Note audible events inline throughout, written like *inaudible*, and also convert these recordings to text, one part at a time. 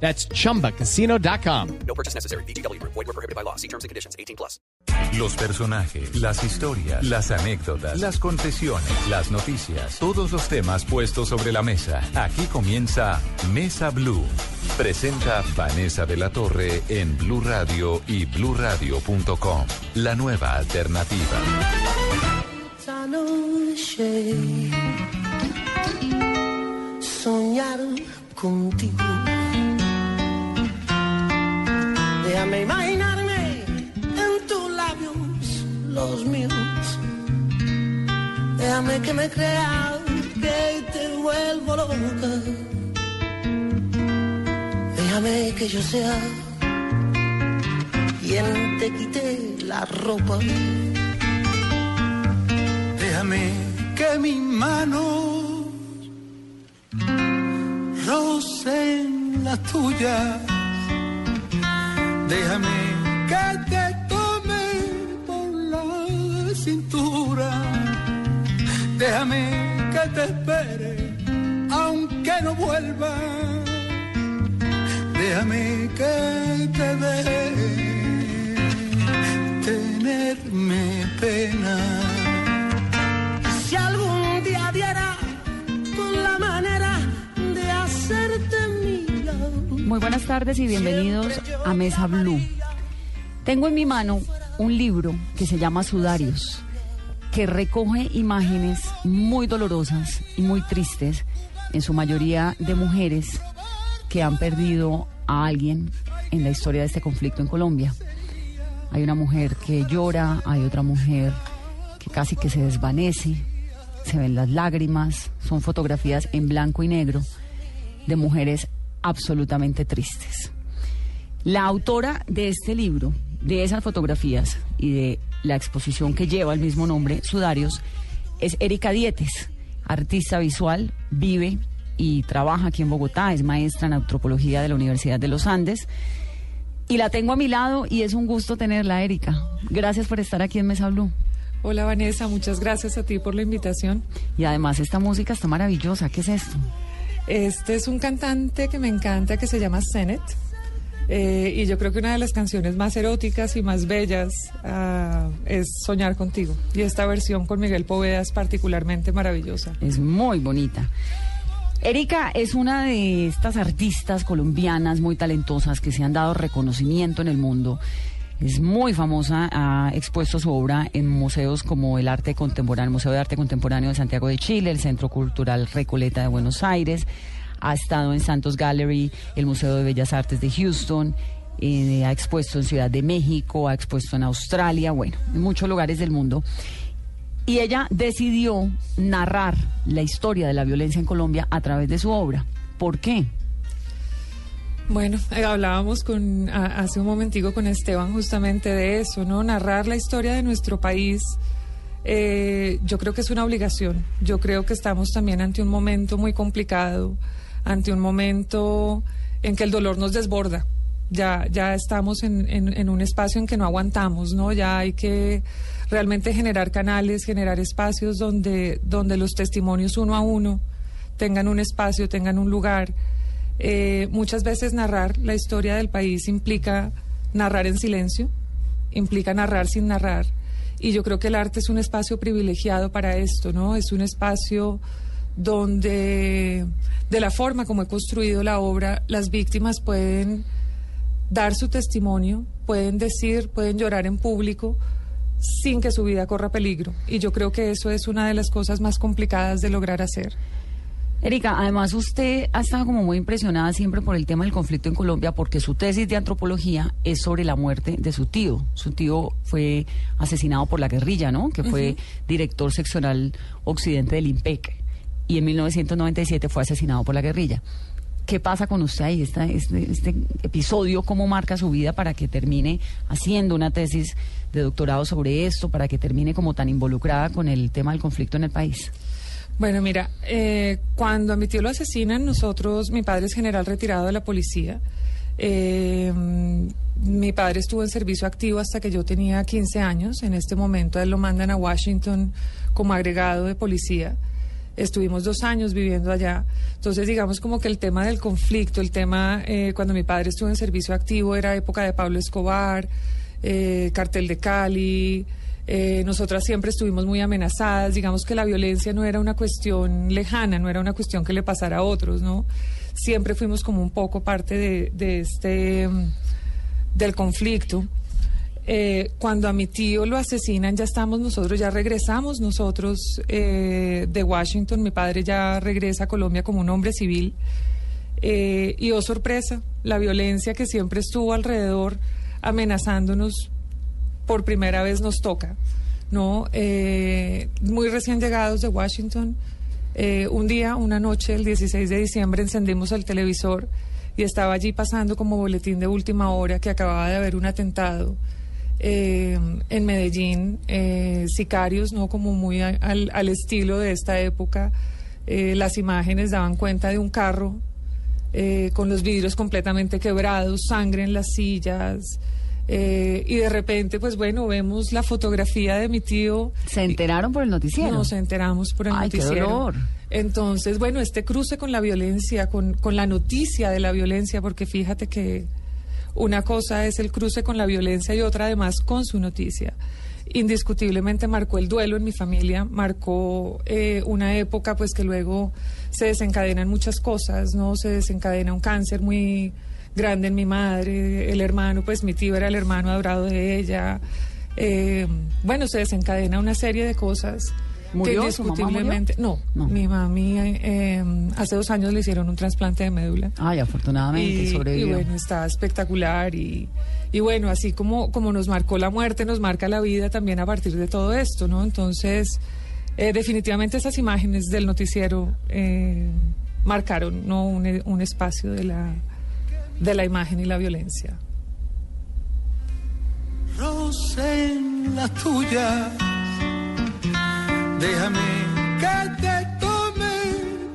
That's chumbacasino.com. No purchase necessary. BGW. Void were prohibited by law. See terms and conditions. 18 plus. Los personajes, las historias, las anécdotas, las confesiones, las noticias, todos los temas puestos sobre la mesa. Aquí comienza Mesa Blue. Presenta Vanessa de la Torre en Blue Radio y bluradio.com. La nueva alternativa. Soñar contigo. Déjame imaginarme en tus labios los míos. Déjame que me crea que te vuelvo loca. Déjame que yo sea quien te quite la ropa. Déjame que mis manos rocen las tuyas. Déjame que te tome por la cintura. Déjame que te espere, aunque no vuelva. Déjame que te deje tenerme pena. Si algún día diera con la manera de hacerte mía. Muy buenas tardes y bienvenidos a Mesa Blue. Tengo en mi mano un libro que se llama Sudarios, que recoge imágenes muy dolorosas y muy tristes, en su mayoría de mujeres que han perdido a alguien en la historia de este conflicto en Colombia. Hay una mujer que llora, hay otra mujer que casi que se desvanece, se ven las lágrimas, son fotografías en blanco y negro de mujeres absolutamente tristes. La autora de este libro, de esas fotografías y de la exposición que lleva el mismo nombre, Sudarios, es Erika Dietes, artista visual, vive y trabaja aquí en Bogotá, es maestra en antropología de la Universidad de los Andes. Y la tengo a mi lado y es un gusto tenerla, Erika. Gracias por estar aquí en Mesa Blue. Hola Vanessa, muchas gracias a ti por la invitación. Y además esta música está maravillosa. ¿Qué es esto? Este es un cantante que me encanta que se llama Zenet. Eh, y yo creo que una de las canciones más eróticas y más bellas ah, es Soñar contigo. Y esta versión con Miguel Poveda es particularmente maravillosa. Es muy bonita. Erika es una de estas artistas colombianas muy talentosas que se han dado reconocimiento en el mundo. Es muy famosa, ha expuesto su obra en museos como el Arte Contemporáneo, el Museo de Arte Contemporáneo de Santiago de Chile, el Centro Cultural Recoleta de Buenos Aires, ha estado en Santos Gallery, el Museo de Bellas Artes de Houston, eh, ha expuesto en Ciudad de México, ha expuesto en Australia, bueno, en muchos lugares del mundo. Y ella decidió narrar la historia de la violencia en Colombia a través de su obra. ¿Por qué? Bueno, eh, hablábamos con, hace un momentico con Esteban justamente de eso, ¿no? Narrar la historia de nuestro país, eh, yo creo que es una obligación. Yo creo que estamos también ante un momento muy complicado, ante un momento en que el dolor nos desborda. Ya, ya estamos en, en- un espacio en que no aguantamos, ¿no? Ya hay que realmente generar canales, generar espacios donde, donde los testimonios uno a uno tengan un espacio, tengan un lugar. Eh, muchas veces narrar la historia del país implica narrar en silencio, implica narrar sin narrar. Y yo creo que el arte es un espacio privilegiado para esto, ¿no? Es un espacio donde, de la forma como he construido la obra, las víctimas pueden dar su testimonio, pueden decir, pueden llorar en público sin que su vida corra peligro. Y yo creo que eso es una de las cosas más complicadas de lograr hacer. Erika, además usted ha estado como muy impresionada siempre por el tema del conflicto en Colombia porque su tesis de antropología es sobre la muerte de su tío. Su tío fue asesinado por la guerrilla, ¿no? Que fue director seccional occidente del IMPEC y en 1997 fue asesinado por la guerrilla. ¿Qué pasa con usted ahí? Este, este episodio, ¿cómo marca su vida para que termine haciendo una tesis de doctorado sobre esto, para que termine como tan involucrada con el tema del conflicto en el país? Bueno, mira, eh, cuando a mi tío lo asesinan, nosotros, mi padre es general retirado de la policía. Eh, mi padre estuvo en servicio activo hasta que yo tenía 15 años. En este momento él lo mandan a Washington como agregado de policía. Estuvimos dos años viviendo allá. Entonces, digamos como que el tema del conflicto, el tema, eh, cuando mi padre estuvo en servicio activo, era época de Pablo Escobar, eh, cartel de Cali. Eh, nosotras siempre estuvimos muy amenazadas. Digamos que la violencia no era una cuestión lejana, no era una cuestión que le pasara a otros, ¿no? Siempre fuimos como un poco parte de, de este, mm, del conflicto. Eh, cuando a mi tío lo asesinan, ya estamos nosotros, ya regresamos nosotros eh, de Washington. Mi padre ya regresa a Colombia como un hombre civil. Eh, y oh sorpresa, la violencia que siempre estuvo alrededor amenazándonos por primera vez nos toca, ¿no? Eh, muy recién llegados de Washington, eh, un día, una noche, el 16 de diciembre, encendimos el televisor y estaba allí pasando como boletín de última hora que acababa de haber un atentado eh, en Medellín, eh, sicarios, ¿no? Como muy al, al estilo de esta época. Eh, las imágenes daban cuenta de un carro eh, con los vidrios completamente quebrados, sangre en las sillas. eh, y de repente, pues bueno, vemos la fotografía de mi tío. ¿Se enteraron por el noticiero? Nos enteramos por el Ay, qué noticiero. dolor. Entonces, bueno, este cruce con la violencia, con, con la noticia de la violencia, porque fíjate que una cosa es el cruce con la violencia y otra además con su noticia. Indiscutiblemente marcó el duelo en mi familia, marcó eh, una época pues que luego se desencadenan muchas cosas, ¿no? Se desencadena un cáncer muy grande en mi madre, el hermano, pues mi tío era el hermano adorado de ella. Eh, bueno, se desencadena una serie de cosas ¿Murió? que ¿Su mamá murió? indiscutiblemente... No, No. mi mami eh, hace dos años le hicieron un trasplante de médula. Ay, afortunadamente Y, y sobrevivió. bueno, está espectacular y, y bueno, así como, como nos marcó la muerte, nos marca la vida también a partir de todo esto, ¿no? Entonces, eh, definitivamente esas imágenes del noticiero eh, marcaron ¿no? un, un espacio de la, de la imagen y la violencia. rocen las tuyas. Déjame que te tome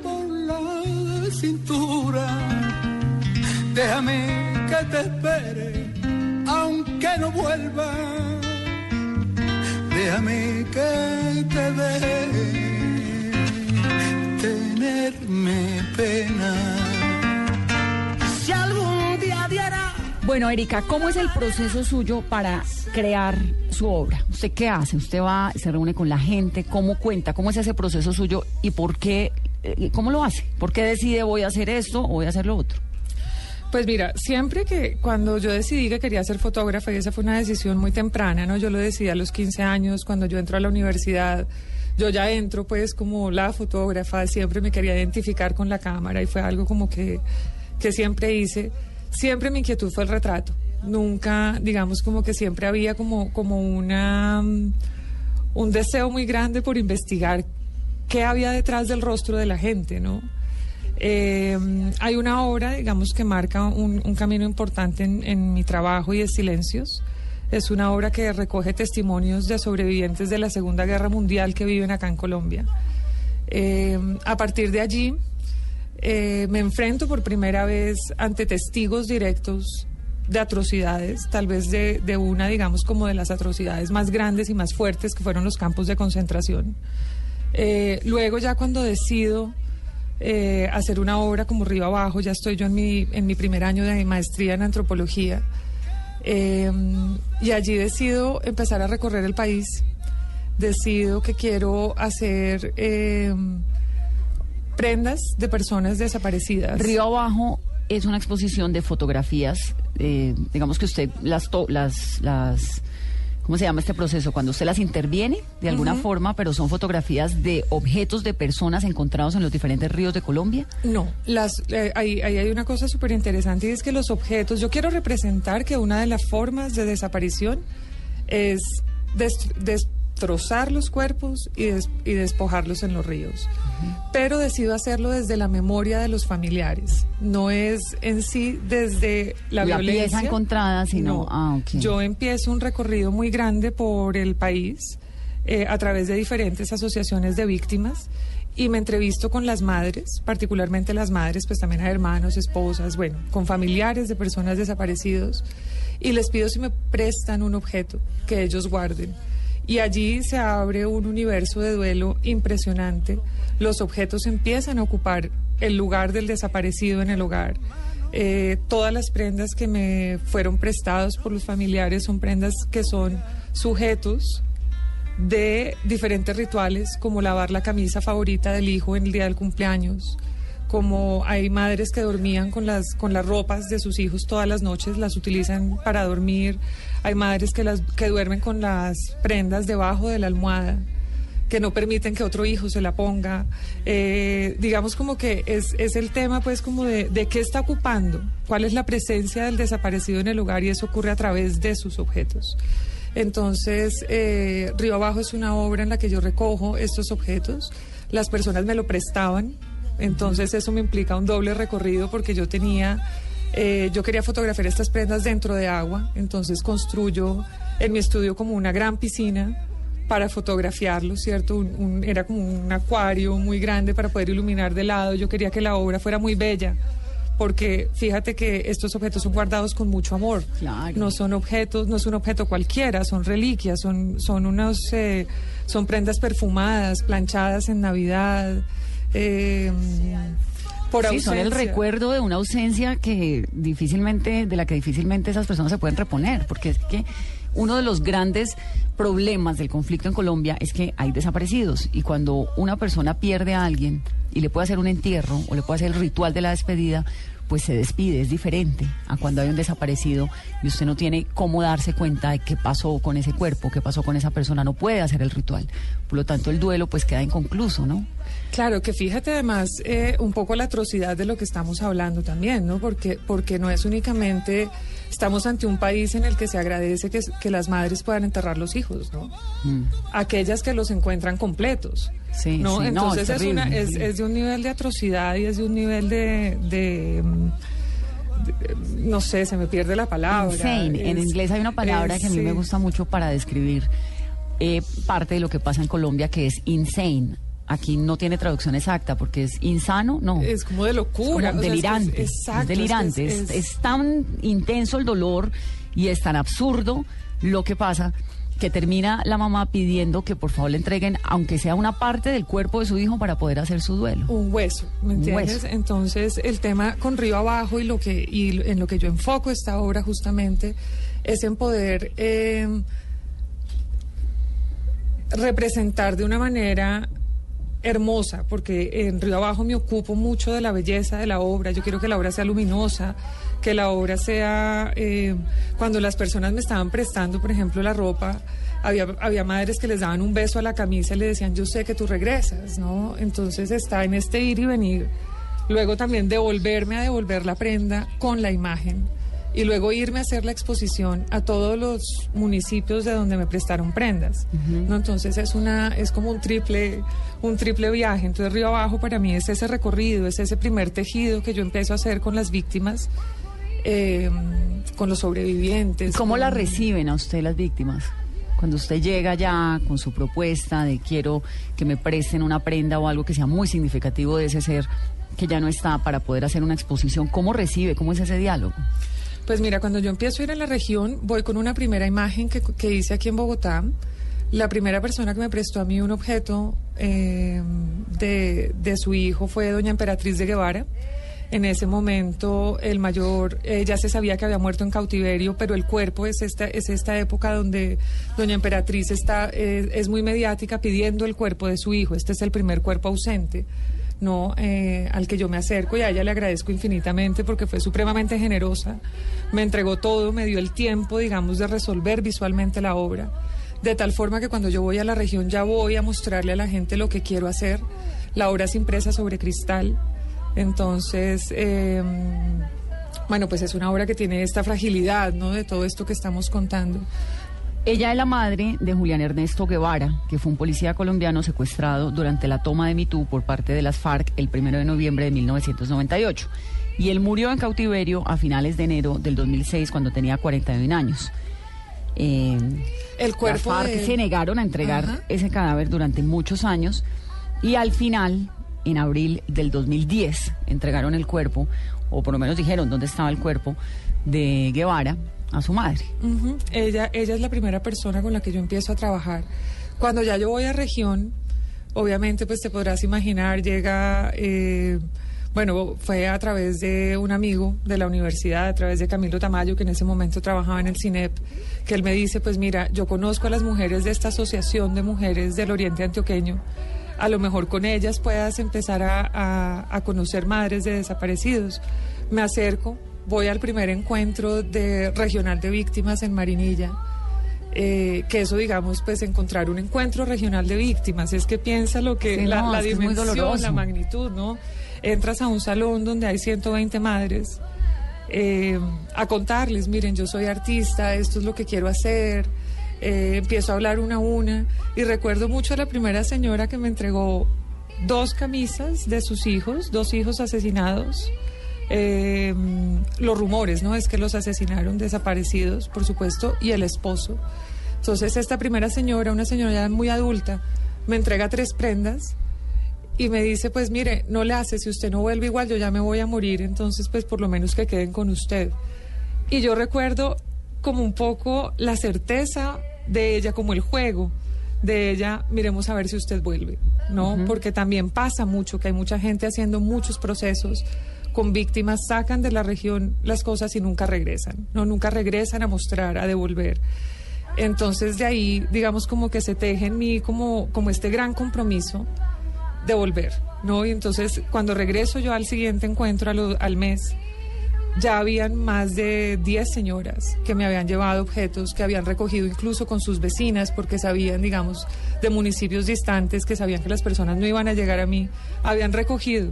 por la cintura. Déjame que te espere, aunque no vuelva. Déjame que te deje tenerme pena. Bueno, Erika, ¿cómo es el proceso suyo para crear su obra? ¿Usted qué hace? ¿Usted va, se reúne con la gente? ¿Cómo cuenta? ¿Cómo es ese proceso suyo y por qué? eh, ¿Cómo lo hace? ¿Por qué decide voy a hacer esto o voy a hacer lo otro? Pues mira, siempre que cuando yo decidí que quería ser fotógrafa, y esa fue una decisión muy temprana, ¿no? Yo lo decidí a los 15 años, cuando yo entro a la universidad, yo ya entro pues como la fotógrafa, siempre me quería identificar con la cámara y fue algo como que, que siempre hice. Siempre mi inquietud fue el retrato. Nunca, digamos, como que siempre había como, como una, mm, un deseo muy grande por investigar qué había detrás del rostro de la gente, ¿no? Eh, hay una obra, digamos, que marca un, camino importante en, mi trabajo y es Silencios. Es una obra que recoge testimonios de sobrevivientes de la Segunda Guerra Mundial que viven acá en Colombia. Eh, a partir de allí, eh, me enfrento por primera vez ante testigos directos de atrocidades, tal vez de, de una, digamos, como de las atrocidades más grandes y más fuertes que fueron los campos de concentración. Eh, luego ya cuando decido eh, hacer una obra como Río Abajo, ya estoy yo en mi, en mi primer año de maestría en antropología, eh, y allí decido empezar a recorrer el país, decido que quiero hacer eh, prendas de personas desaparecidas. Río Abajo es una exposición de fotografías, eh, digamos que usted las, to- las, las, ¿cómo se llama este proceso? Cuando usted las interviene de alguna forma, pero son fotografías de objetos de personas encontrados en los diferentes ríos de Colombia. No, las, eh, ahí, ahí hay una cosa súper interesante y es que los objetos, yo quiero representar que una de las formas de desaparición es des- des- trozar los cuerpos y, des- y despojarlos en los ríos. Pero decido hacerlo desde la memoria de los familiares. No es en sí desde la, La violencia. pieza encontrada, sino- No. ah. Yo empiezo un recorrido muy grande por el país eh, a través de diferentes asociaciones de víctimas y me entrevisto con las madres, particularmente las madres, pues también a hermanos, esposas, bueno, con familiares de personas desaparecidos y les pido si me prestan un objeto que ellos guarden. Y allí se abre un universo de duelo impresionante. Los objetos empiezan a ocupar el lugar del desaparecido en el hogar. Eh, todas las prendas que me fueron prestadas por los familiares son prendas que son sujetos de diferentes rituales, como lavar la camisa favorita del hijo en el día del cumpleaños, como hay madres que dormían con las, con las ropas de sus hijos todas las noches, las utilizan para dormir, hay madres que, duermen con las prendas debajo de la almohada que no permiten que otro hijo se la ponga. Eh, digamos como que es, el tema pues como de, qué está ocupando, cuál es la presencia del desaparecido en el lugar y eso ocurre a través de sus objetos. Entonces, eh, Río Abajo es una obra en la que yo recojo estos objetos, las personas me lo prestaban, entonces eso me implica un doble recorrido porque yo tenía, eh, yo quería fotografiar estas prendas dentro de agua, entonces construyo en mi estudio como una gran piscina para fotografiarlo, ¿cierto? Un- un- era como un acuario muy grande para poder iluminar de lado. Yo quería que la obra fuera muy bella, porque fíjate que estos objetos son guardados con mucho amor. Claro. No son objetos, no es un objeto cualquiera, son reliquias, son, son unos, eh, son prendas perfumadas, planchadas en Navidad. eh, por Sí, son el recuerdo de una ausencia que difícilmente, de la que difícilmente esas personas se pueden reponer, porque es que uno de los grandes problemas del conflicto en Colombia es que hay desaparecidos y cuando una persona pierde a alguien y le puede hacer un entierro o le puede hacer el ritual de la despedida, pues se despide, es diferente a cuando hay un desaparecido y usted no tiene cómo darse cuenta de qué pasó con ese cuerpo, qué pasó con esa persona, no puede hacer el ritual. Por lo tanto, el duelo pues queda inconcluso, ¿no? Claro, que fíjate además eh, un poco la atrocidad de lo que estamos hablando también, ¿no? Porque, porque no es únicamente, estamos ante un país en el que se agradece que, que las madres puedan enterrar los hijos, ¿no? Aquellas que los encuentran completos. Mm. Sí, ¿no? sí, Entonces es es, una, terrible, es, es de un nivel de atrocidad y es de un nivel de, de, mm, no sé, se me pierde la palabra. Insane. en inglés hay una palabra es, que a mí me gusta mucho para describir eh, parte de lo que pasa en Colombia, que es insane. Aquí no tiene traducción exacta porque es insano, no. Es como de locura. es delirante. Es, exacto, es delirante. es- tan intenso el dolor y es tan absurdo lo que pasa que termina la mamá pidiendo que por favor le entreguen, aunque sea una parte del cuerpo de su hijo, para poder hacer su duelo. un hueso, ¿me entiendes? hueso. Entonces, el tema con Río Abajo y lo que y en lo que yo enfoco esta obra justamente es en poder eh, representar de una manera hermosa, porque en Río Abajo me ocupo mucho de la belleza de la obra. Yo quiero que la obra sea luminosa, que la obra sea. eh, cuando las personas me estaban prestando, por ejemplo, la ropa, había, había madres que les daban un beso a la camisa y le decían, yo sé que tú regresas, ¿no? Entonces está en este ir y venir. Luego también devolverme a devolver la prenda con la imagen y luego irme a hacer la exposición a todos los municipios de donde me prestaron prendas. ¿no? Entonces es una es como un triple un triple viaje. Entonces Río Abajo para mí es ese recorrido, es ese primer tejido que yo empiezo a hacer con las víctimas, eh, con los sobrevivientes. ¿Cómo la reciben a usted las víctimas? Cuando usted llega ya con su propuesta de quiero que me presten una prenda o algo que sea muy significativo de ese ser que ya no está para poder hacer una exposición, ¿cómo recibe? ¿Cómo es ese diálogo? Pues mira, cuando yo empiezo a ir a la región, voy con una primera imagen que, que hice aquí en Bogotá. La primera persona que me prestó a mí un objeto eh, de, de su hijo fue doña Emperatriz de Guevara. En ese momento el mayor eh, ya se sabía que había muerto en cautiverio, pero el cuerpo es esta, es esta época donde doña Emperatriz está, eh, es muy mediática pidiendo el cuerpo de su hijo. Este es el primer cuerpo ausente. ¿No? Eh, al que yo me acerco y a ella le agradezco infinitamente porque fue supremamente generosa, me entregó todo, me dio el tiempo, digamos, de resolver visualmente la obra, de tal forma que cuando yo voy a la región ya voy a mostrarle a la gente lo que quiero hacer. La obra es impresa sobre cristal, entonces, eh, bueno, pues es una obra que tiene esta fragilidad, ¿no? De todo esto que estamos contando. Ella es la madre de Julián Ernesto Guevara, que fue un policía colombiano secuestrado durante la toma de Mitú por parte de las FARC el 1 de noviembre de 1998. Y él murió en cautiverio a finales de enero del 2006 cuando tenía 41 años. Eh, El cuerpo las FARC de se negaron a entregar Ajá. ese cadáver durante muchos años y al final, en abril del 2010, entregaron el cuerpo, o por lo menos dijeron dónde estaba el cuerpo de Guevara a su madre. Ujú. ella, ella es la primera persona con la que yo empiezo a trabajar. Cuando ya yo voy a región, obviamente pues te podrás imaginar, llega, eh, bueno, fue a través de un amigo de la universidad, a través de Camilo Tamayo, que en ese momento trabajaba en el CINEP, que él me dice, pues mira, yo conozco a las mujeres de esta asociación de mujeres del Oriente Antioqueño. A lo mejor con ellas puedas empezar a, a- a conocer madres de desaparecidos. Me acerco, voy al primer encuentro de regional de víctimas en Marinilla. eh, que eso, digamos, pues encontrar un encuentro regional de víctimas, es que piensa lo que Sí, la, no, dimensión, la magnitud, ¿no? Entras a un salón donde hay 120 madres eh, a contarles, miren, yo soy artista, esto es lo que quiero hacer, eh, empiezo a hablar una a una y recuerdo mucho a la primera señora que me entregó dos camisas de sus hijos, dos hijos asesinados. Eh, los rumores, ¿no? Es que los asesinaron, desaparecidos, por supuesto, y el esposo. Entonces, esta primera señora, una señora ya muy adulta, me entrega tres prendas y me dice, pues mire, no le hace, si usted no vuelve igual, yo ya me voy a morir, entonces pues por lo menos que queden con usted. Y yo recuerdo como un poco la certeza de ella, como el juego de ella, miremos a ver si usted vuelve, ¿no? Porque también pasa mucho, que hay mucha gente haciendo muchos procesos con víctimas, sacan de la región las cosas y nunca regresan, ¿no? Nunca regresan a mostrar, a devolver. Entonces de ahí, digamos, como que se teje en mí como, como este gran compromiso de volver, ¿no? Y entonces cuando regreso yo al siguiente encuentro, a lo- al mes, ya habían más de 10 señoras que me habían llevado objetos, que habían recogido incluso con sus vecinas, porque sabían, digamos, de municipios distantes, que sabían que las personas no iban a llegar a mí, habían recogido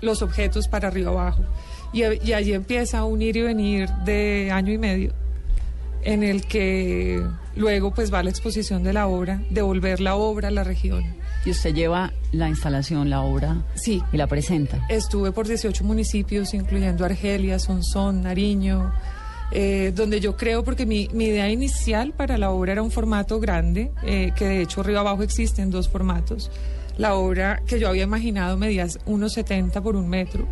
los objetos para arriba abajo. Y, y allí empieza un ir y venir de año y medio, en el que luego pues va la exposición de la obra, devolver la obra a la región. Y usted lleva la instalación, la obra, Sí, y la presenta. Estuve por 18 municipios, incluyendo Argelia, Sonsón, Nariño, eh, donde yo creo, porque mi, mi idea inicial para la obra era un formato grande, eh, que de hecho arriba abajo existen dos formatos. La obra que yo había imaginado medía 1,70 por un metro.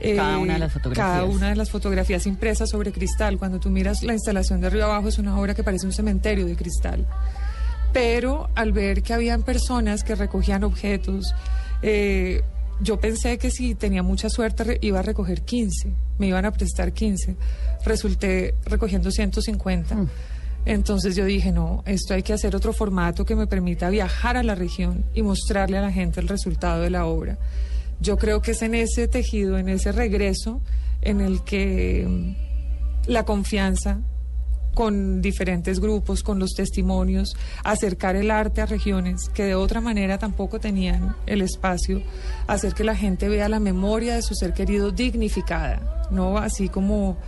Eh, Cada una de las fotografías. Cada una de las fotografías impresas sobre cristal. Cuando tú miras la instalación de arriba abajo es una obra que parece un cementerio de cristal pero al ver que habían personas que recogían objetos, eh, yo pensé que si tenía mucha suerte iba a recoger 15, me iban a prestar 15, resulté recogiendo 150. Entonces yo dije, no, esto hay que hacer otro formato que me permita viajar a la región y mostrarle a la gente el resultado de la obra. Yo creo que es en ese tejido, en ese regreso, en el que mm, la confianza con diferentes grupos, con los testimonios, acercar el arte a regiones que de otra manera tampoco tenían el espacio, hacer que la gente vea la memoria de su ser querido dignificada, ¿no? Así como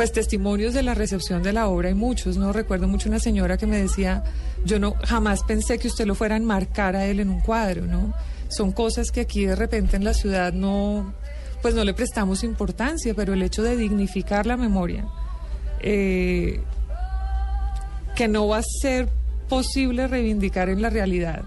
pues testimonios de la recepción de la obra hay muchos, ¿no? Recuerdo mucho una señora que me decía, yo no jamás pensé que usted lo fuera a enmarcar a él en un cuadro, ¿no? Son cosas que aquí de repente en la ciudad no pues no le prestamos importancia, pero el hecho de dignificar la memoria eh, que no va a ser posible reivindicar en la realidad,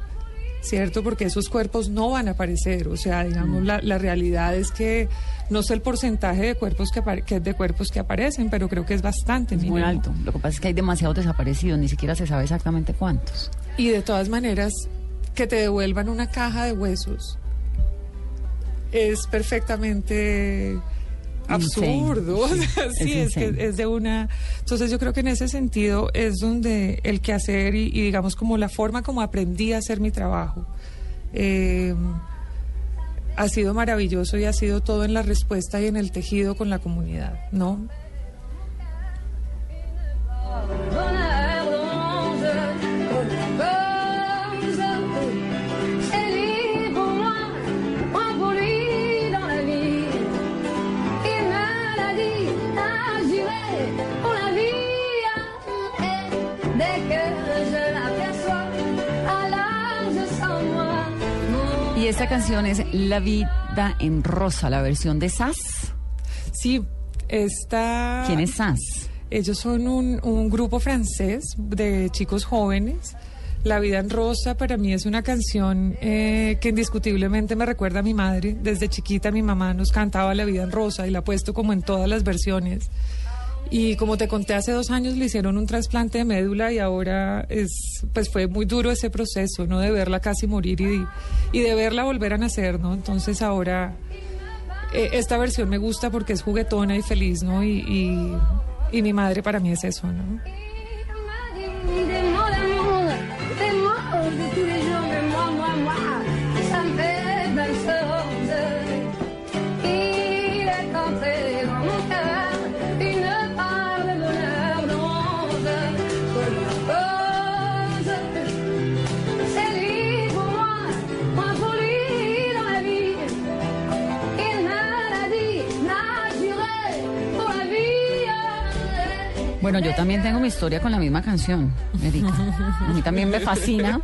¿cierto? Porque esos cuerpos no van a aparecer, o sea, digamos, la, la realidad es que no sé el porcentaje de cuerpos que, apare- que de cuerpos que aparecen, pero creo que es bastante Es muy mínimo. alto. Lo que pasa es que hay demasiados desaparecidos, ni siquiera se sabe exactamente cuántos. Y de todas maneras, que te devuelvan una caja de huesos es perfectamente Insane. *laughs* absurdo. O Sí, es que es de una. Entonces, yo creo que en ese sentido es donde el quehacer y, y digamos, como la forma como aprendí a hacer mi trabajo. eh, ha sido maravilloso y ha sido todo en la respuesta y en el tejido con la comunidad, ¿no? Esta canción es La vida en rosa, la versión de Sass. Sí, está... ¿Quién es Sass? Ellos son un, un grupo francés de chicos jóvenes. La vida en rosa para mí es una canción eh, que indiscutiblemente me recuerda a mi madre. Desde chiquita mi mamá nos cantaba La vida en rosa y la ha puesto como en todas las versiones. Y como te conté hace dos años le hicieron un trasplante de médula y ahora es, pues fue muy duro ese proceso, ¿no? De verla casi morir y, y de verla volver a nacer, ¿no? Entonces ahora eh, esta versión me gusta porque es juguetona y feliz, ¿no? Y, y, y mi madre para mí es eso, ¿no? Bueno, yo también tengo mi historia con la misma canción, Erika. A mí también me fascina,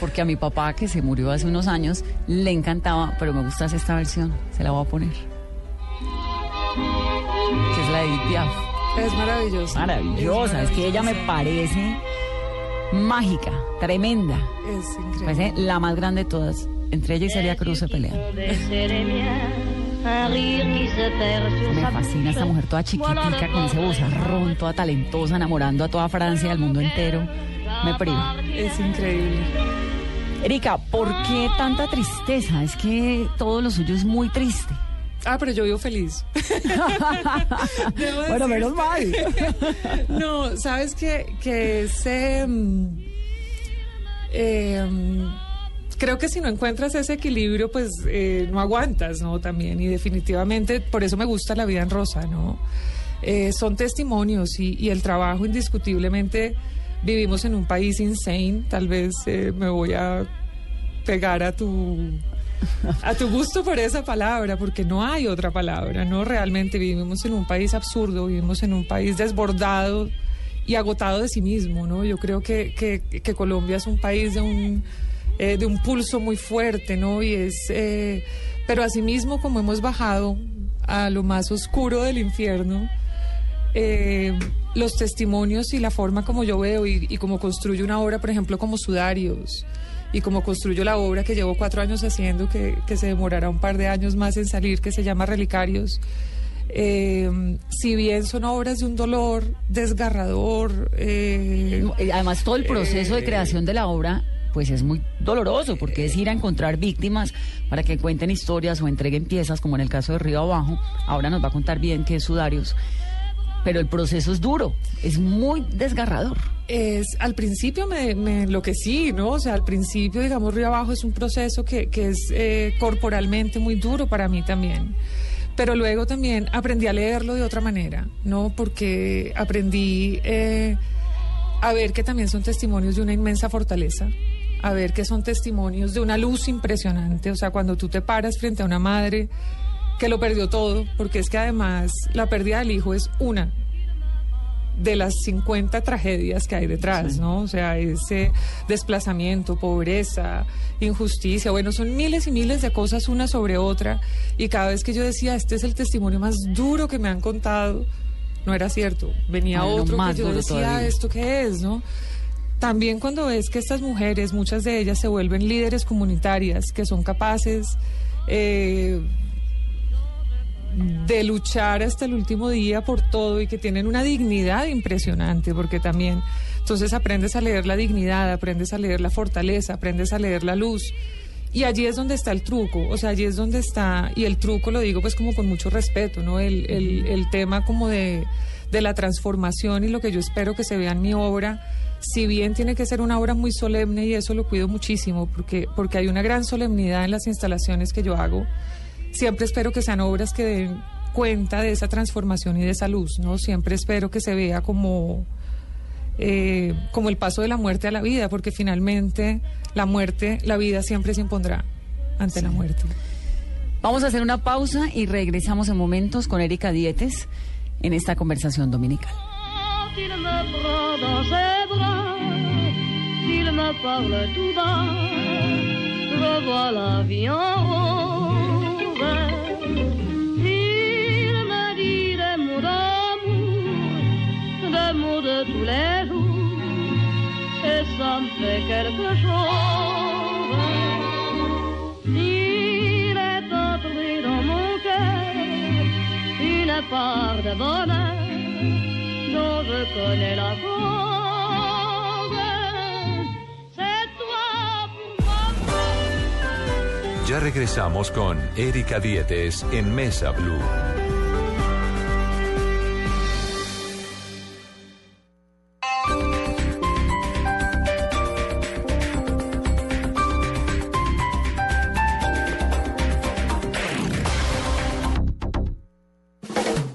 porque a mi papá, que se murió hace unos años, le encantaba, pero me gusta esta versión, se la voy a poner. Que es la de Edith Piaf. Es maravilloso. Maravillosa, es que ella me parece mágica, tremenda. Es increíble. parece la más grande de todas. Entre ella y Celia Cruz se pelean. Me fascina esta mujer toda chiquitica, con ese bozarrón, toda talentosa, enamorando a toda Francia y al mundo entero. Me priva. Es increíble. Erika, ¿por qué tanta tristeza? Es que todo lo suyo es muy triste. Ah, pero yo vivo feliz. *laughs* Bueno, menos mal. *laughs* No, sabes que, que ese. mm, eh, creo que si no encuentras ese equilibrio, pues eh, no aguantas, ¿no? También. Y definitivamente, por eso me gusta la vida en rosa, ¿no? Eh, son testimonios y, el trabajo, indiscutiblemente, vivimos en un país insane. Tal vez eh, me voy a pegar a tu a tu gusto por esa palabra, porque no hay otra palabra, ¿no? Realmente vivimos en un país absurdo, vivimos en un país desbordado y agotado de sí mismo, ¿no? Yo creo que, que Colombia es un país de un, eh, de un pulso muy fuerte, ¿no? Y es, eh, pero asimismo, como hemos bajado a lo más oscuro del infierno, eh, los testimonios y la forma como yo veo y, y como construyo una obra, por ejemplo, como Sudarios, y como construyo la obra que llevo cuatro años haciendo, que, que se demorará un par de años más en salir, que se llama Relicarios. Eh, si bien son obras de un dolor desgarrador, eh, Además, todo el proceso de creación de la obra, pues es muy doloroso, porque es ir a encontrar víctimas para que cuenten historias o entreguen piezas, como en el caso de Río Abajo. Ahora nos va a contar bien qué es Sudarios. Pero el proceso es duro, es muy desgarrador. Es, al principio me, me enloquecí, ¿no? O sea, al principio, digamos, Río Abajo es un proceso que, que es eh, corporalmente muy duro para mí también. Pero luego también aprendí a leerlo de otra manera, ¿no? Porque aprendí eh, a ver que también son testimonios de una inmensa fortaleza, a ver que son testimonios de una luz impresionante. O sea, cuando tú te paras frente a una madre que lo perdió todo, porque es que además la pérdida del hijo es una de las 50 tragedias que hay detrás, ¿no? O sea, ese desplazamiento, pobreza, injusticia, bueno, son miles y miles de cosas una sobre otra y cada vez que yo decía, este es el testimonio más duro que me han contado, no era cierto, venía no, otro más que yo decía, todavía. ¿esto qué es, no? También cuando ves que estas mujeres, muchas de ellas se vuelven líderes comunitarias, que son capaces eh, de luchar hasta el último día por todo y que tienen una dignidad impresionante, porque también, entonces aprendes a leer la dignidad, aprendes a leer la fortaleza, aprendes a leer la luz. Y allí es donde está el truco, o sea, allí es donde está, y el truco lo digo pues como con mucho respeto, ¿no? El, tema como de, de la transformación y lo que yo espero que se vea en mi obra, si bien tiene que ser una obra muy solemne y eso lo cuido muchísimo, porque, porque hay una gran solemnidad en las instalaciones que yo hago, siempre espero que sean obras que den cuenta de esa transformación y de esa luz, ¿no? Siempre espero que se vea como, eh, como el paso de la muerte a la vida, porque finalmente la muerte, la vida siempre se impondrá ante la muerte. Vamos a hacer una pausa y regresamos en momentos con Erika Dietes en esta conversación dominical. Il me prend dans ses bras, il me parle tout bas. je vois la vie en rose. Il me dit des mots d'amour, des mots de tous les jours, et ça me fait quelque chose. Il est entré dans mon cœur une part de bonheur dont je connais la cause. C'est toi pour moi. Ya regresamos con Erika Dietes en Mesa Blue.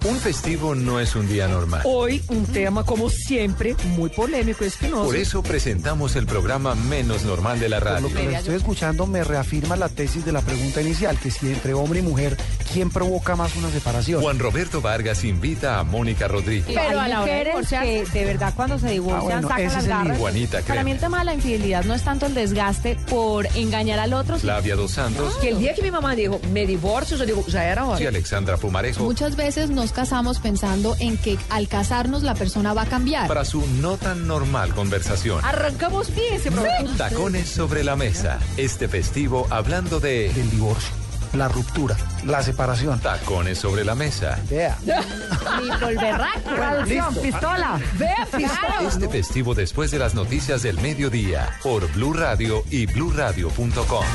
Un festivo no es un día normal. Hoy un tema como siempre muy polémico, espinoso. Por eso presentamos el programa menos normal de la Por radio. lo que estoy escuchando me reafirma la tesis de la pregunta inicial, que si entre hombre y mujer, ¿quién provoca más una separación? Juan Roberto Vargas invita a Mónica Rodríguez. Pero a la hora de divorciarse, que de verdad cuando se divorcian Ah, bueno, sacan las garras. Juanita Para mí el tema de la infidelidad no es tanto el desgaste por engañar al otro, Flavia Dos Santos Que el día que mi mamá dijo, me divorcio, yo digo, ya era y hora. Alexandra Pumarejo muchas veces nos casamos pensando en que al casarnos la persona va a cambiar. para su no tan normal conversación. Arrancamos bien ese programa. Tacones sobre la mesa. Este festivo hablando de Del divorcio, la ruptura, la separación. tacones sobre la mesa. Vea. *laughs* Ni polverraco. Traducción, pistola. Vea, pistola. Este festivo después de las noticias del mediodía por Blue Radio y bluradio.com.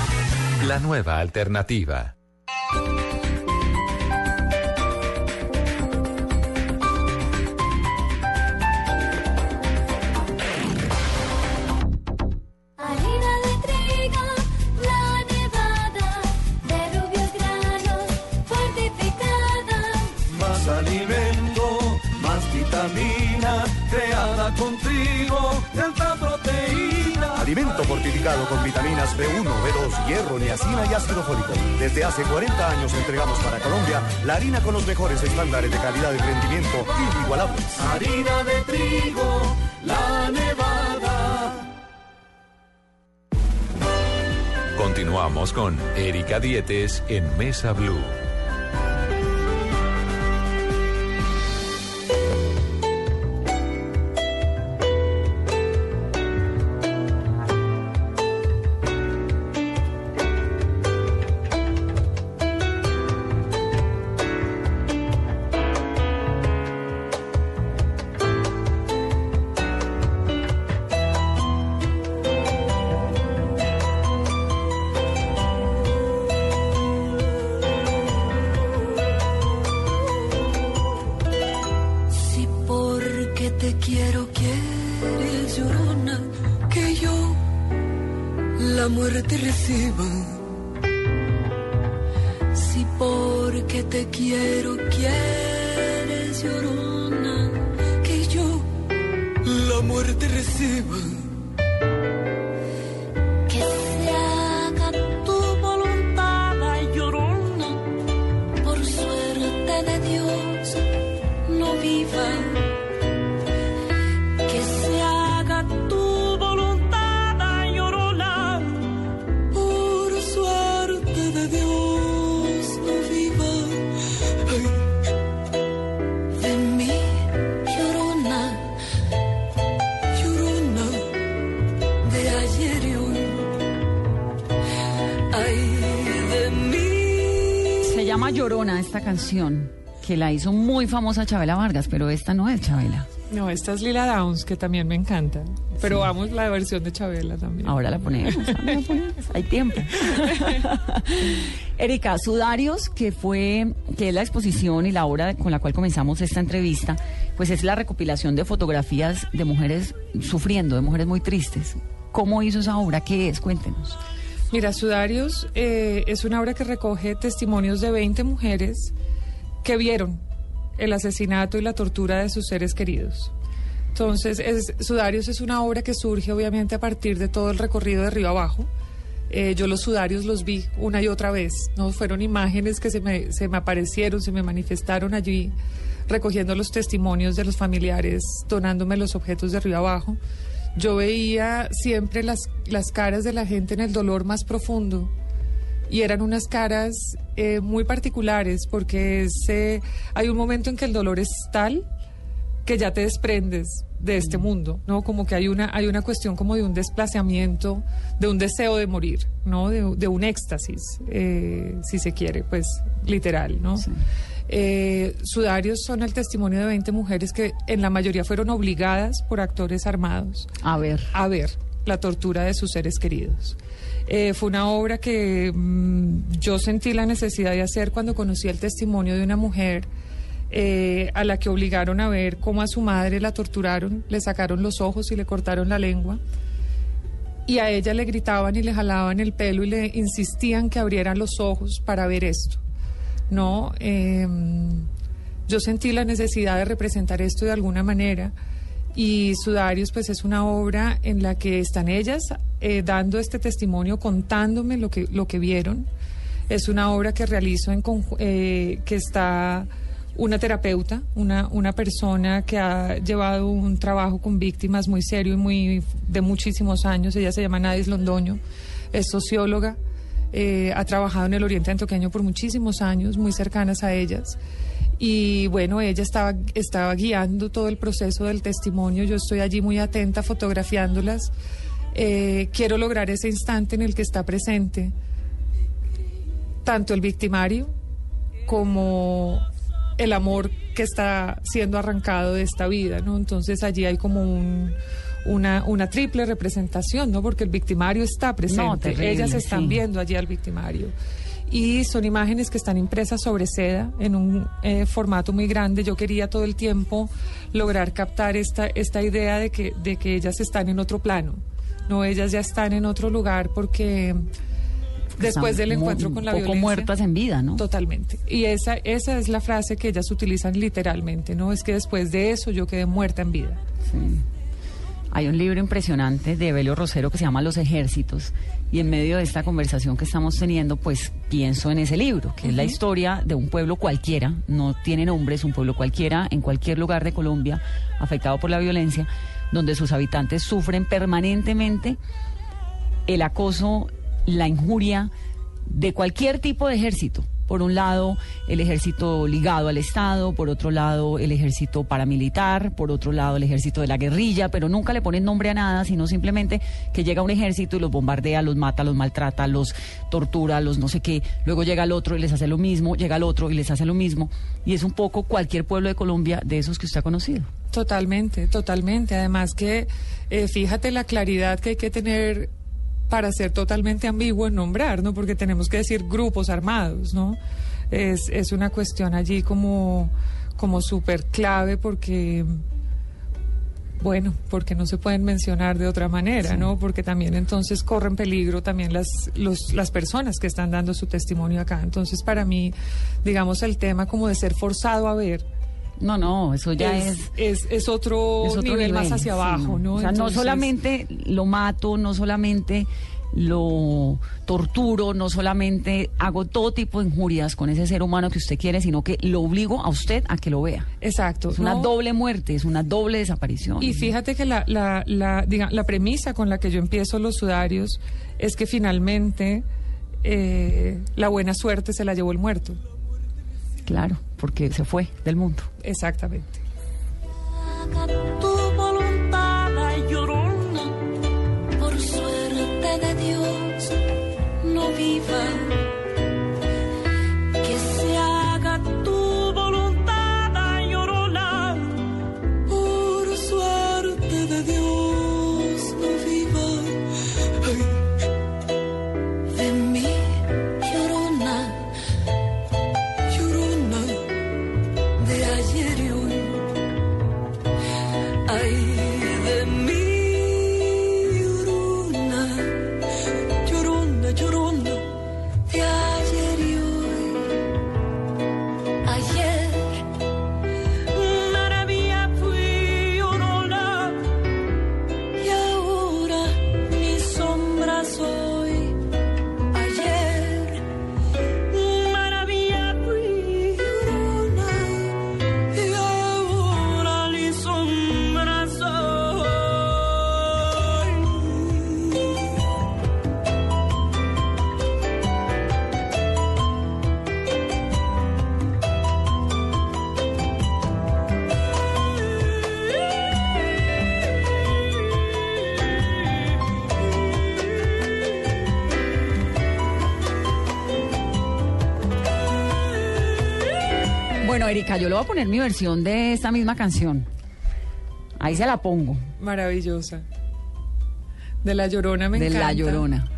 La nueva alternativa. Fortificado con vitaminas B1, B2, hierro, niacina y ácido fólico. Desde hace 40 años entregamos para Colombia la harina con los mejores estándares de calidad y rendimiento inigualables. Harina de trigo, la nevada. Continuamos con Erika Dietes en Mesa Blue. Llama Llorona esta canción, que la hizo muy famosa Chabela Vargas, pero esta no es Chabela. No, esta es Lila Downs, que también me encanta. Pero vamos la versión de Chabela también. Ahora la ponemos, ahora la ponemos, hay tiempo. *laughs* Erika, Sudarios, que fue, que es la exposición y la obra con la cual comenzamos esta entrevista, pues es la recopilación de fotografías de mujeres sufriendo, de mujeres muy tristes. ¿Cómo hizo esa obra? ¿Qué es? Cuéntenos. Mira, Sudarios eh, es una obra que recoge testimonios de 20 mujeres que vieron el asesinato y la tortura de sus seres queridos. Entonces, es, Sudarios es una obra que surge obviamente a partir de todo el recorrido de río abajo. Eh, yo los sudarios los vi una y otra vez, ¿no? Fueron imágenes que se me, se me aparecieron, se me manifestaron allí, recogiendo los testimonios de los familiares, donándome los objetos de río abajo. Yo veía siempre las, las caras de la gente en el dolor más profundo y eran unas caras eh, muy particulares porque ese, hay un momento en que el dolor es tal que ya te desprendes de este mundo, ¿no? Como que hay una, hay una cuestión como de un desplazamiento, de un deseo de morir, ¿no? De, de un éxtasis, eh, si se quiere, pues literal, ¿no? Eh, sudarios son el testimonio de 20 mujeres que en la mayoría fueron obligadas por actores armados A ver. a ver la tortura de sus seres queridos. Eh, fue una obra que mm, yo sentí la necesidad de hacer cuando conocí el testimonio de una mujer eh, a la que obligaron a ver cómo a su madre la torturaron, le sacaron los ojos y le cortaron la lengua. Y a ella le gritaban y le jalaban el pelo y le insistían que abrieran los ojos para ver esto. No, Eh, yo sentí la necesidad de representar esto de alguna manera y Sudarios pues es una obra en la que están ellas eh, dando este testimonio, contándome lo que, lo que vieron. Es una obra que realizo en eh, que está una terapeuta, una, una persona que ha llevado un trabajo con víctimas muy serio y muy de muchísimos años. Ella se llama Nadis Londoño, es socióloga, eh, ha trabajado en el Oriente Antioqueño por muchísimos años, muy cercanas a ellas. Y bueno, ella estaba, estaba guiando todo el proceso del testimonio. Yo estoy allí muy atenta, fotografiándolas. Eh, quiero lograr ese instante en el que está presente tanto el victimario como el amor que está siendo arrancado de esta vida, ¿no? Entonces allí hay como un, una, una triple representación, ¿no? Porque el victimario está presente, terrible, ellas están sí. viendo allí al victimario. Y son imágenes que están impresas sobre seda en un eh, formato muy grande. Yo quería todo el tiempo lograr captar esta, esta idea de que, de que ellas están en otro plano. No, ellas ya están en otro lugar porque después del encuentro con la poco violencia. muertas en vida, ¿no? Totalmente. Y esa, esa es la frase que ellas utilizan literalmente, ¿no? Es que después de eso yo quedé muerta en vida. Sí. Hay un libro impresionante de Evelio Rosero que se llama Los Ejércitos y en medio de esta conversación que estamos teniendo, pues pienso en ese libro, que es la historia de un pueblo cualquiera, no tiene nombre, es un pueblo cualquiera en cualquier lugar de Colombia afectado por la violencia, donde sus habitantes sufren permanentemente el acoso, la injuria de cualquier tipo de ejército. Por un lado, el ejército ligado al Estado, por otro lado, el ejército paramilitar, por otro lado, el ejército de la guerrilla, pero nunca le ponen nombre a nada, sino simplemente que llega un ejército y los bombardea, los mata, los maltrata, los tortura, los no sé qué. Luego llega el otro y les hace lo mismo, llega el otro y les hace lo mismo. Y es un poco cualquier pueblo de Colombia de esos que usted ha conocido. Totalmente, totalmente. Además que eh, fíjate la claridad que hay que tener para ser totalmente ambiguo en nombrar, ¿no? Porque tenemos que decir grupos armados, ¿no? Es, es una cuestión allí como, como súper clave porque, bueno, porque no se pueden mencionar de otra manera, ¿no? Porque también entonces corren peligro también las, los, las personas que están dando su testimonio acá. Entonces, para mí, digamos, el tema como de ser forzado a ver. No, no, eso ya es... Es, es otro, es otro nivel, más hacia sí, abajo, ¿no? O sea, no solamente lo mato, no solamente lo torturo, no solamente hago todo tipo de injurias con ese ser humano que usted quiere, sino que lo obligo a usted a que lo vea. Exacto. Es una ¿no? doble muerte, es una doble desaparición. Y fíjate que la, la, la, diga- la premisa con la que yo empiezo los sudarios es que finalmente eh, la buena suerte se la llevó el muerto. Claro, porque se fue del mundo. Exactamente. Yo le voy a poner mi versión de esta misma canción. Ahí se la pongo. Maravillosa. De La Llorona me de encanta. La Llorona.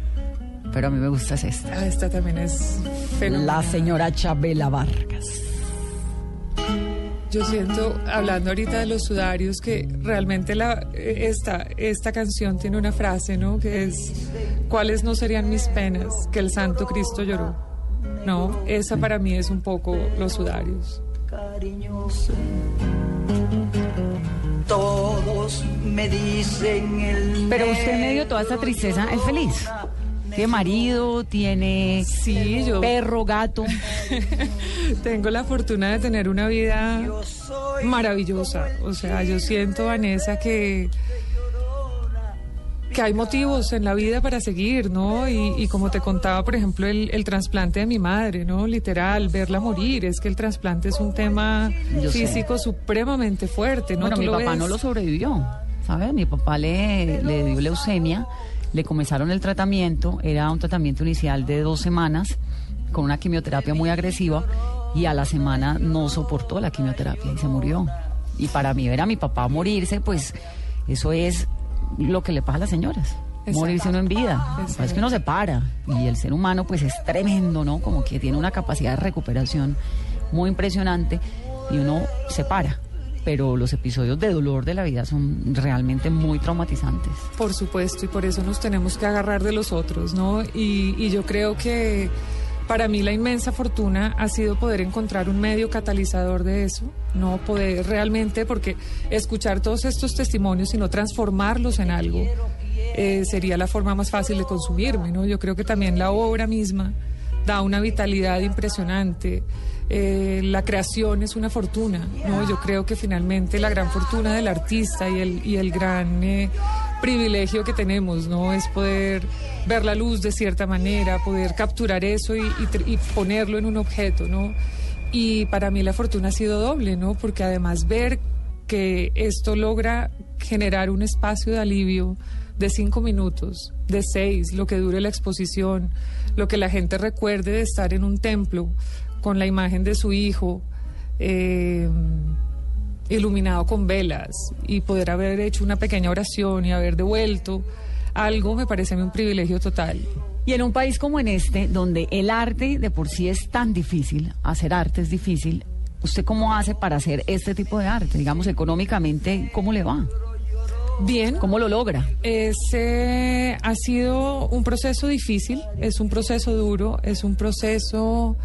Pero a mí me gusta es esta. Ah, esta también es fenomenal. La señora Chabela Vargas. Yo siento, hablando ahorita de los sudarios, que realmente la, eh, esta, esta canción tiene una frase, ¿no? Que es, ¿cuáles no serían mis penas que el Santo Cristo lloró? No, esa para mí es un poco los sudarios. Cariñoso. Todos me dicen el Pero usted en medio de toda esta tristeza es feliz. Tiene marido, tiene Sí, yo perro, gato. *laughs* tengo la fortuna de tener una vida maravillosa. O sea, yo siento, Vanessa, que que hay motivos en la vida para seguir, ¿no? Y, y como te contaba, por ejemplo, el, el trasplante de mi madre, ¿no? Literal, verla morir. Es que el trasplante es un tema Yo sé. físico supremamente fuerte, ¿no? Bueno, mi papá ves. no lo sobrevivió, ¿sabes? Mi papá le, le dio leucemia, le comenzaron el tratamiento, era un tratamiento inicial de dos semanas con una quimioterapia muy agresiva y a la semana no soportó la quimioterapia y se murió. Y para mí ver a mi papá morirse, pues eso es lo que le pasa a las señoras. Exacto. Morirse uno en vida. Que pasa Es que uno se para y el ser humano pues es tremendo, ¿no? Como que tiene una capacidad de recuperación muy impresionante y uno se para. Pero los episodios de dolor de la vida son realmente muy traumatizantes. Por supuesto, y por eso nos tenemos que agarrar de los otros, ¿no? Y, y yo creo que para mí la inmensa fortuna ha sido poder encontrar un medio catalizador de eso, no poder realmente, porque escuchar todos estos testimonios y no transformarlos en algo eh, sería la forma más fácil de consumirme, ¿no? Yo creo que también la obra misma da una vitalidad impresionante. Eh, la creación es una fortuna, ¿no? Yo creo que finalmente la gran fortuna del artista y el, y el gran eh, privilegio que tenemos, ¿no? Es poder ver la luz de cierta manera, poder capturar eso y, y y ponerlo en un objeto, ¿no? Y para mí la fortuna ha sido doble, ¿no? Porque además ver que esto logra generar un espacio de alivio de cinco minutos, de seis, lo que dure la exposición, lo que la gente recuerde de estar en un templo con la imagen de su hijo, eh, iluminado con velas y poder haber hecho una pequeña oración y haber devuelto algo me parece a mí un privilegio total. Y en un país como en este, donde el arte de por sí es tan difícil, hacer arte es difícil, ¿usted cómo hace para hacer este tipo de arte? Digamos, económicamente, ¿cómo le va? Bien. ¿Cómo lo logra? Ese ha sido un proceso difícil, es un proceso duro, es un proceso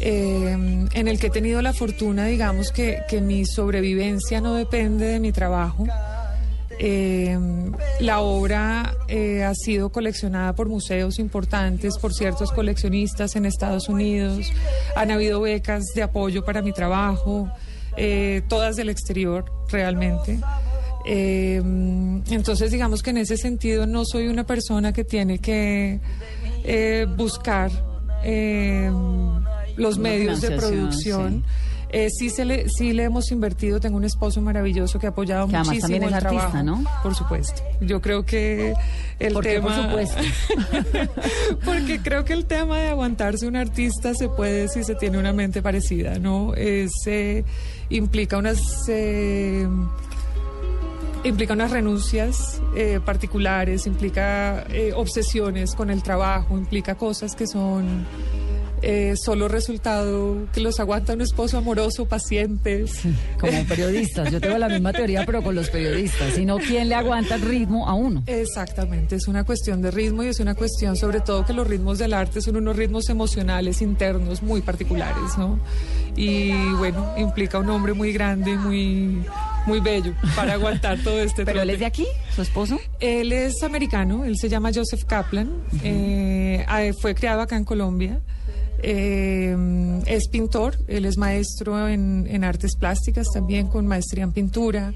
eh, en el que he tenido la fortuna, digamos, que, que mi sobrevivencia no depende de mi trabajo. Eh, la obra eh, ha sido coleccionada por museos importantes, por ciertos coleccionistas en Estados Unidos. Han habido becas de apoyo para mi trabajo, todas del exterior, realmente. Entonces, digamos que en ese sentido no soy una persona que tiene que buscar los medios de producción. Eh, sí, se le, sí le hemos invertido, tengo un esposo maravilloso que ha apoyado Que muchísimo también es el artista, trabajo. ¿no? Por supuesto. Yo creo que el ¿Por qué, tema... por supuesto? *laughs* Porque creo que el tema de aguantarse un artista se puede si se tiene una mente parecida, ¿no? Es, eh, implica unas... eh, implica unas renuncias eh, particulares, implica eh, obsesiones con el trabajo, implica cosas que son eh, solo resultado que los aguanta un esposo amoroso, paciente. *laughs* Como periodistas, yo tengo la misma teoría, pero con los periodistas, sino quién le aguanta el ritmo a uno. Exactamente, es una cuestión de ritmo y es una cuestión sobre todo que los ritmos del arte son unos ritmos emocionales internos muy particulares, ¿no? Y bueno, implica un hombre muy grande, muy muy bello para aguantar todo *laughs* este ¿Pero él es de aquí, su esposo? Él es americano, él se llama Joseph Kaplan, eh, ah, fue criado acá en Colombia. Eh, es pintor, él es maestro en, en artes plásticas también, con maestría en pintura.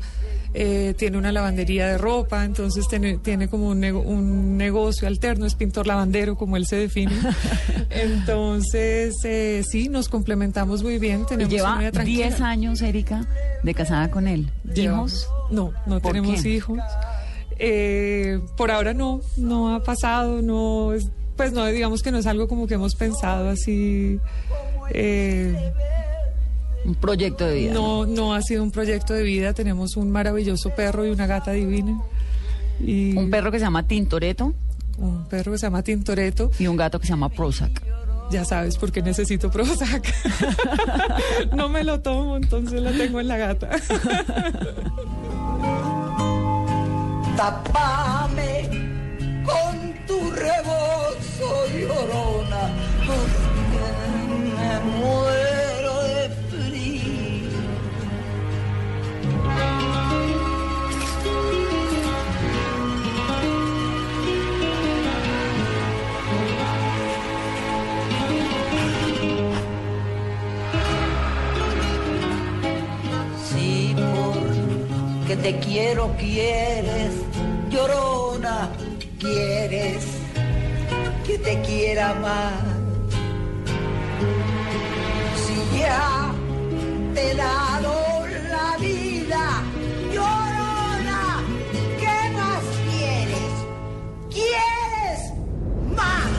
Eh, tiene una lavandería de ropa, entonces tiene, tiene como un, nego- un negocio alterno, es pintor lavandero, como él se define. *laughs* Entonces, eh, sí, nos complementamos muy bien. Tenemos lleva vida tranquila. 10 años, Erika, de casada con él. ¿Hijos? No, no ¿Por tenemos hijos. Eh, por ahora no, no ha pasado, no, es- pues no, digamos que no es algo como que hemos pensado así. eh, Un proyecto de vida. No, no ha sido un proyecto de vida. Tenemos un maravilloso perro y una gata divina. Y Un perro que se llama Tintoretto un perro que se llama Tintoretto. y un gato que se llama Prozac. Ya sabes por qué necesito Prozac. *laughs* no me lo tomo, entonces lo tengo en la gata. *laughs* Tapame con tu rebozo llorona, porque me muero de frío. Si porque te quiero quieres, llorona, quieres que te quiera más. Si ya te he dado la vida, llorona, ¿qué más quieres? ¿Quieres más?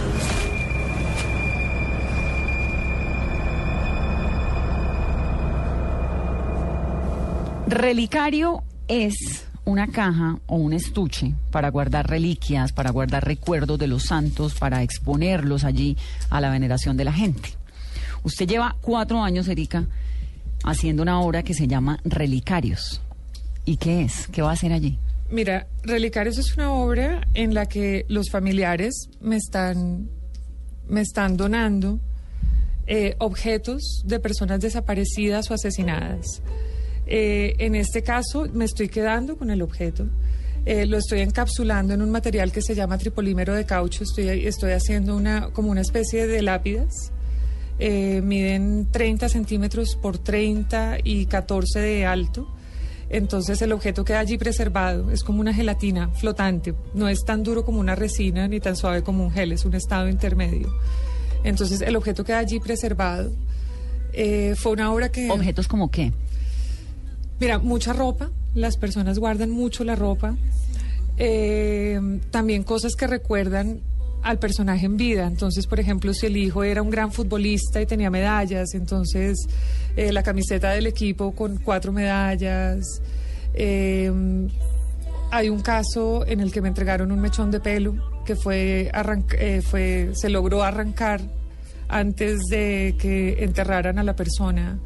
Relicario es una caja o un estuche para guardar reliquias, para guardar recuerdos de los santos, para exponerlos allí a la veneración de la gente. Usted lleva cuatro años, Erika, haciendo una obra que se llama Relicarios. ¿Y qué es? ¿Qué va a hacer allí? Mira, Relicarios es una obra en la que los familiares me están, me están donando eh, objetos de personas desaparecidas o asesinadas. Eh, en este caso me estoy quedando con el objeto. Eh, lo estoy encapsulando en un material que se llama tripolímero de caucho. Estoy, haciendo una, como una especie de lápidas. Eh, miden 30 centímetros por 30 y 14 de alto. Entonces el objeto queda allí preservado. Es como una gelatina flotante. No es tan duro como una resina ni tan suave como un gel. Es un estado intermedio. Entonces el objeto queda allí preservado. Fue una obra que... ¿Objetos como qué? Mira, mucha ropa, las personas guardan mucho la ropa. Eh, también cosas que recuerdan al personaje en vida. Entonces, por ejemplo, si el hijo era un gran futbolista y tenía medallas, entonces eh, la camiseta del equipo con cuatro medallas. Eh, hay un caso en el que me entregaron un mechón de pelo que fue, eh, fue se logró arrancar antes de que enterraran a la persona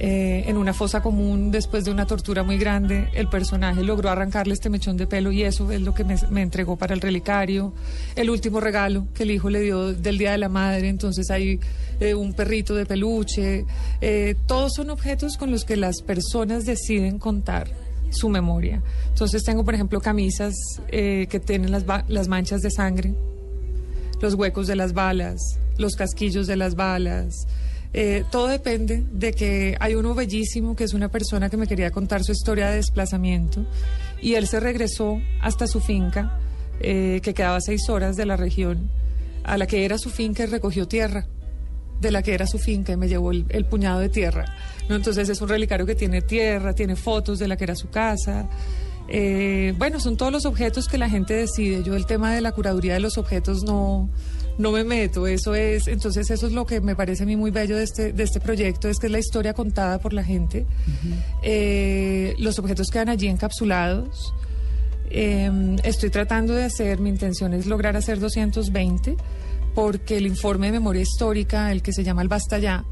eh, en una fosa común después de una tortura muy grande. El personaje logró arrancarle este mechón de pelo y eso es lo que me, entregó para el relicario. El último regalo que el hijo le dio del Día de la Madre, entonces hay eh, un perrito de peluche. Eh, todos son objetos con los que las personas deciden contar su memoria. Entonces tengo, por ejemplo, camisas que tienen las manchas de sangre, los huecos de las balas, los casquillos de las balas. Eh, todo depende de que hay uno bellísimo que es una persona que me quería contar su historia de desplazamiento y él se regresó hasta su finca, eh, que quedaba seis horas de la región, a la que era su finca y recogió tierra de la que era su finca y me llevó el, el puñado de tierra. ¿no? Entonces es un relicario que tiene tierra, tiene fotos de la que era su casa. Eh, bueno, son todos los objetos que la gente decide. Yo el tema de la curaduría de los objetos no, no me meto. Eso es, entonces eso es lo que me parece a mí muy bello de este, de este proyecto, es que es la historia contada por la gente. Eh, los objetos quedan allí encapsulados. Eh, estoy tratando de hacer, mi intención es lograr hacer 220, porque el informe de memoria histórica, el que se llama el Basta Ya,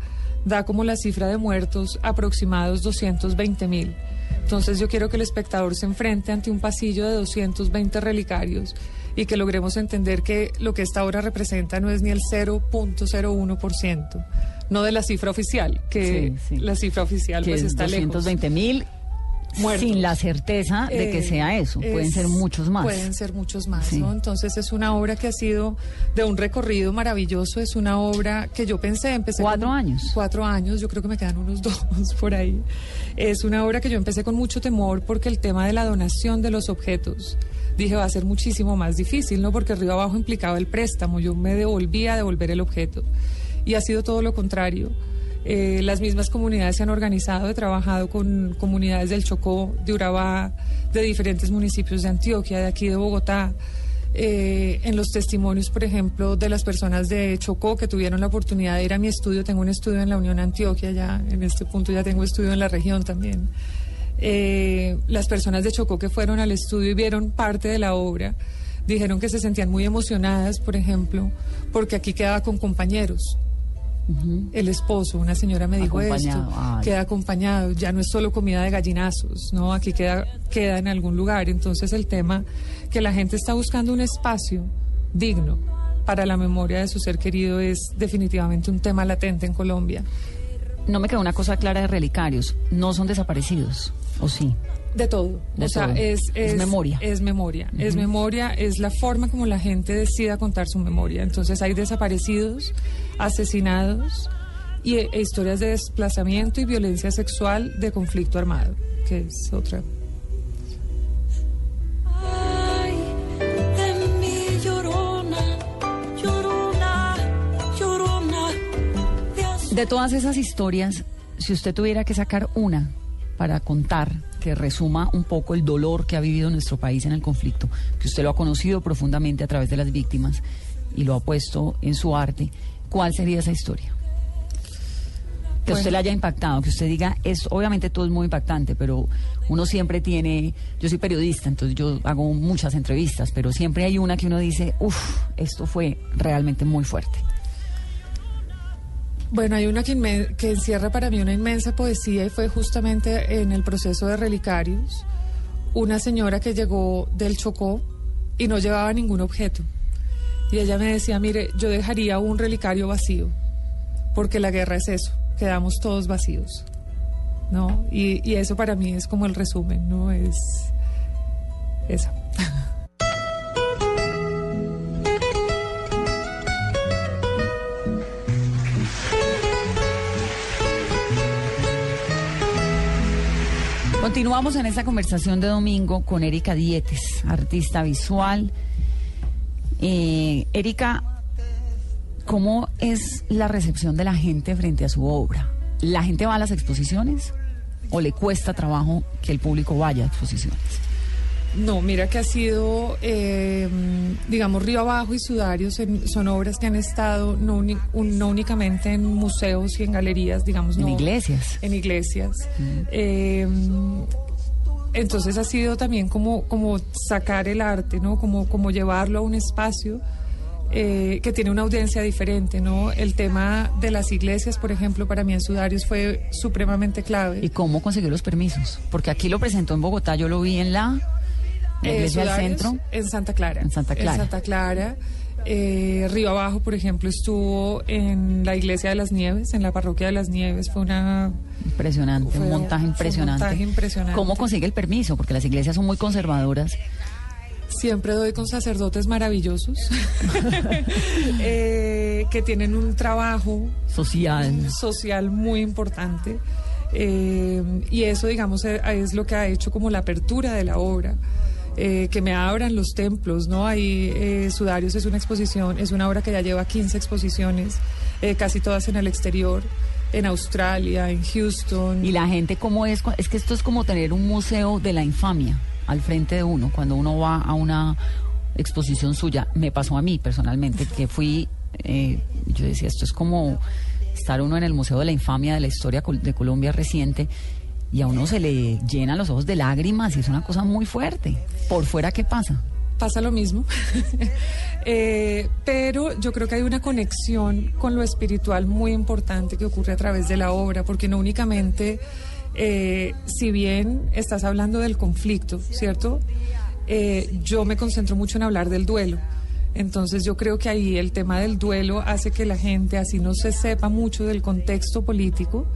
da como la cifra de muertos aproximados 220 mil. Entonces yo quiero que el espectador se enfrente ante un pasillo de 220 relicarios y que logremos entender que lo que esta obra representa no es ni el 0.01%, no de la cifra oficial, que Sí, sí. la cifra oficial que pues es está 220 mil Muertos. sin la certeza de que Eh, sea eso. Pueden es- ser muchos más. Pueden ser muchos más, Sí. ¿no? Entonces es una obra que ha sido de un recorrido maravilloso, es una obra que yo pensé, empecé... ¿Cuatro con- años? Cuatro años, yo creo que me quedan unos *laughs* dos por ahí. Es una obra que yo empecé con mucho temor porque el tema de la donación de los objetos, dije, va a ser muchísimo más difícil, ¿no? Porque arriba abajo implicaba el préstamo, yo me devolvía a devolver el objeto. Y ha sido todo lo contrario. Eh, las mismas comunidades se han organizado, he trabajado con comunidades del Chocó, de Urabá, de diferentes municipios de Antioquia, de aquí de Bogotá. eh, en los testimonios, por ejemplo, de las personas de Chocó que tuvieron la oportunidad de ir a mi estudio. Tengo un estudio en la Unión Antioquia, ya en este punto ya tengo estudio en la región también. Eh, las personas de Chocó que fueron al estudio y vieron parte de la obra, dijeron que se sentían muy emocionadas, por ejemplo, porque aquí quedaba con compañeros. El esposo, una señora me dijo esto, ay. queda acompañado, ya no es solo comida de gallinazos, ¿no? Aquí queda, queda en algún lugar. Entonces el tema que la gente está buscando un espacio digno para la memoria de su ser querido es definitivamente un tema latente en Colombia. No me quedó una cosa clara de relicarios. No son desaparecidos, ¿o sí? De todo. De o sea, todo. es, Es memoria. Es memoria. Es memoria, es la forma como la gente decida contar su memoria. Entonces hay desaparecidos, asesinados y e- e historias de desplazamiento y violencia sexual de conflicto armado, que es otra. de mi llorona, llorona, llorona. De todas esas historias, si usted tuviera que sacar una para contar que resuma un poco el dolor que ha vivido nuestro país en el conflicto, que usted lo ha conocido profundamente a través de las víctimas y lo ha puesto en su arte, ¿cuál sería esa historia? Que usted le haya impactado, que usted diga, es obviamente todo es muy impactante, pero uno siempre tiene, yo soy periodista, entonces yo hago muchas entrevistas, pero siempre hay una que uno dice, uff, esto fue realmente muy fuerte. Bueno, hay una que, que encierra para mí una inmensa poesía y fue justamente en el proceso de Relicarios, una señora que llegó del Chocó y no llevaba ningún objeto. Y ella me decía, mire, yo dejaría un relicario vacío, porque la guerra es eso, quedamos todos vacíos. ¿No? Y, y eso para mí es como el resumen, ¿no? Es eso. *laughs* Continuamos en esta conversación de domingo con Erika Dietes, artista visual. Eh, Erika, ¿cómo es la recepción de la gente frente a su obra? ¿La gente va a las exposiciones o le cuesta trabajo que el público vaya a exposiciones? No, mira que ha sido, eh, digamos, Río Abajo y Sudarios en- son obras que han estado no, uni- un- no únicamente en museos y en galerías, digamos, En no, iglesias. En iglesias. Eh, entonces ha sido también como, como sacar el arte, ¿no? Como, como llevarlo a un espacio eh, que tiene una audiencia diferente, ¿no? El tema de las iglesias, por ejemplo, para mí en Sudarios fue supremamente clave. ¿Y cómo consiguió los permisos? Porque aquí lo presentó en Bogotá, yo lo vi en la, la Eh, iglesia del Sudarios, centro. En Santa Clara. En Santa Clara. En Santa Clara. Eh, Río Abajo, por ejemplo, estuvo en la iglesia de las Nieves, en la parroquia de las Nieves. Fue una. Impresionante, Fue- un montaje fue un impresionante. montaje impresionante. ¿Cómo consigue el permiso? Porque las iglesias son muy conservadoras. Siempre doy con sacerdotes maravillosos *laughs* eh, que tienen un trabajo Social. social muy importante. Eh, y eso, digamos, eh, es lo que ha hecho como la apertura de la obra. Eh, que me abran los templos, ¿no? Ahí eh, Sudarios es una exposición, es una obra que ya lleva 15 exposiciones, eh, casi todas en el exterior, en Australia, en Houston. Y la gente, ¿cómo es? Es que esto es como tener un museo de la infamia al frente de uno. Cuando uno va a una exposición suya, me pasó a mí personalmente, que fui, eh, yo decía, esto es como estar uno en el Museo de la Infamia de la historia de Colombia reciente. Y a uno se le llenan los ojos de lágrimas y es una cosa muy fuerte. Por fuera, ¿qué pasa? pasa lo mismo. *laughs* Eh, pero yo creo que hay una conexión con lo espiritual muy importante que ocurre a través de la obra, porque no únicamente, eh, si bien estás hablando del conflicto, ¿cierto? Eh, yo me concentro mucho en hablar del duelo. Entonces yo creo que ahí el tema del duelo hace que la gente, así no se sepa mucho del contexto político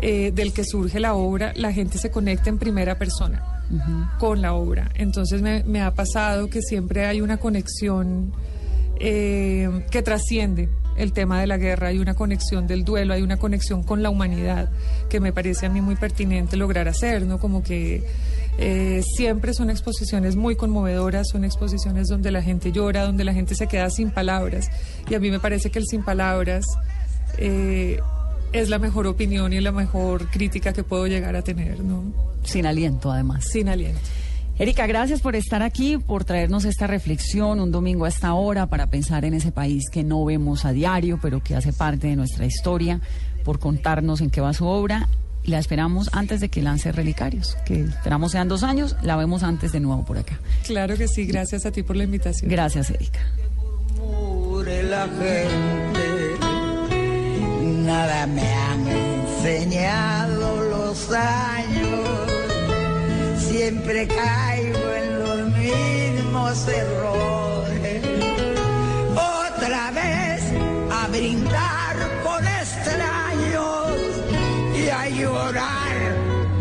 eh, del que surge la obra, la gente se conecta en primera persona con la obra. Entonces me, me ha pasado que siempre hay una conexión eh, que trasciende el tema de la guerra, hay una conexión del duelo, hay una conexión con la humanidad que me parece a mí muy pertinente lograr hacer, ¿no? Como que eh, siempre son exposiciones muy conmovedoras, son exposiciones donde la gente llora, donde la gente se queda sin palabras. Y a mí me parece que el sin palabras eh, es la mejor opinión y la mejor crítica que puedo llegar a tener, ¿no? Sin aliento, además. Sin aliento. Erika, gracias por estar aquí, por traernos esta reflexión un domingo a esta hora para pensar en ese país que no vemos a diario, pero que hace parte de nuestra historia, por contarnos en qué va su obra. La esperamos antes de que lance Relicarios, que esperamos sean dos años, la vemos antes de nuevo por acá. Claro que sí, gracias a ti por la invitación. Gracias, Erika. Nada me han enseñado los años. Siempre caigo en los mismos errores. Otra vez a brindar con extraños y a llorar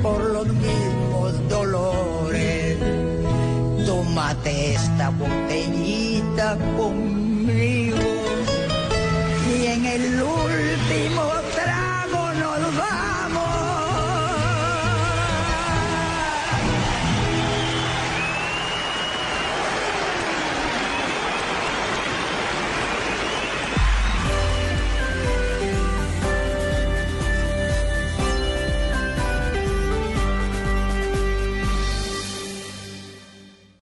por los mismos dolores. Tómate esta botellita con 柠檬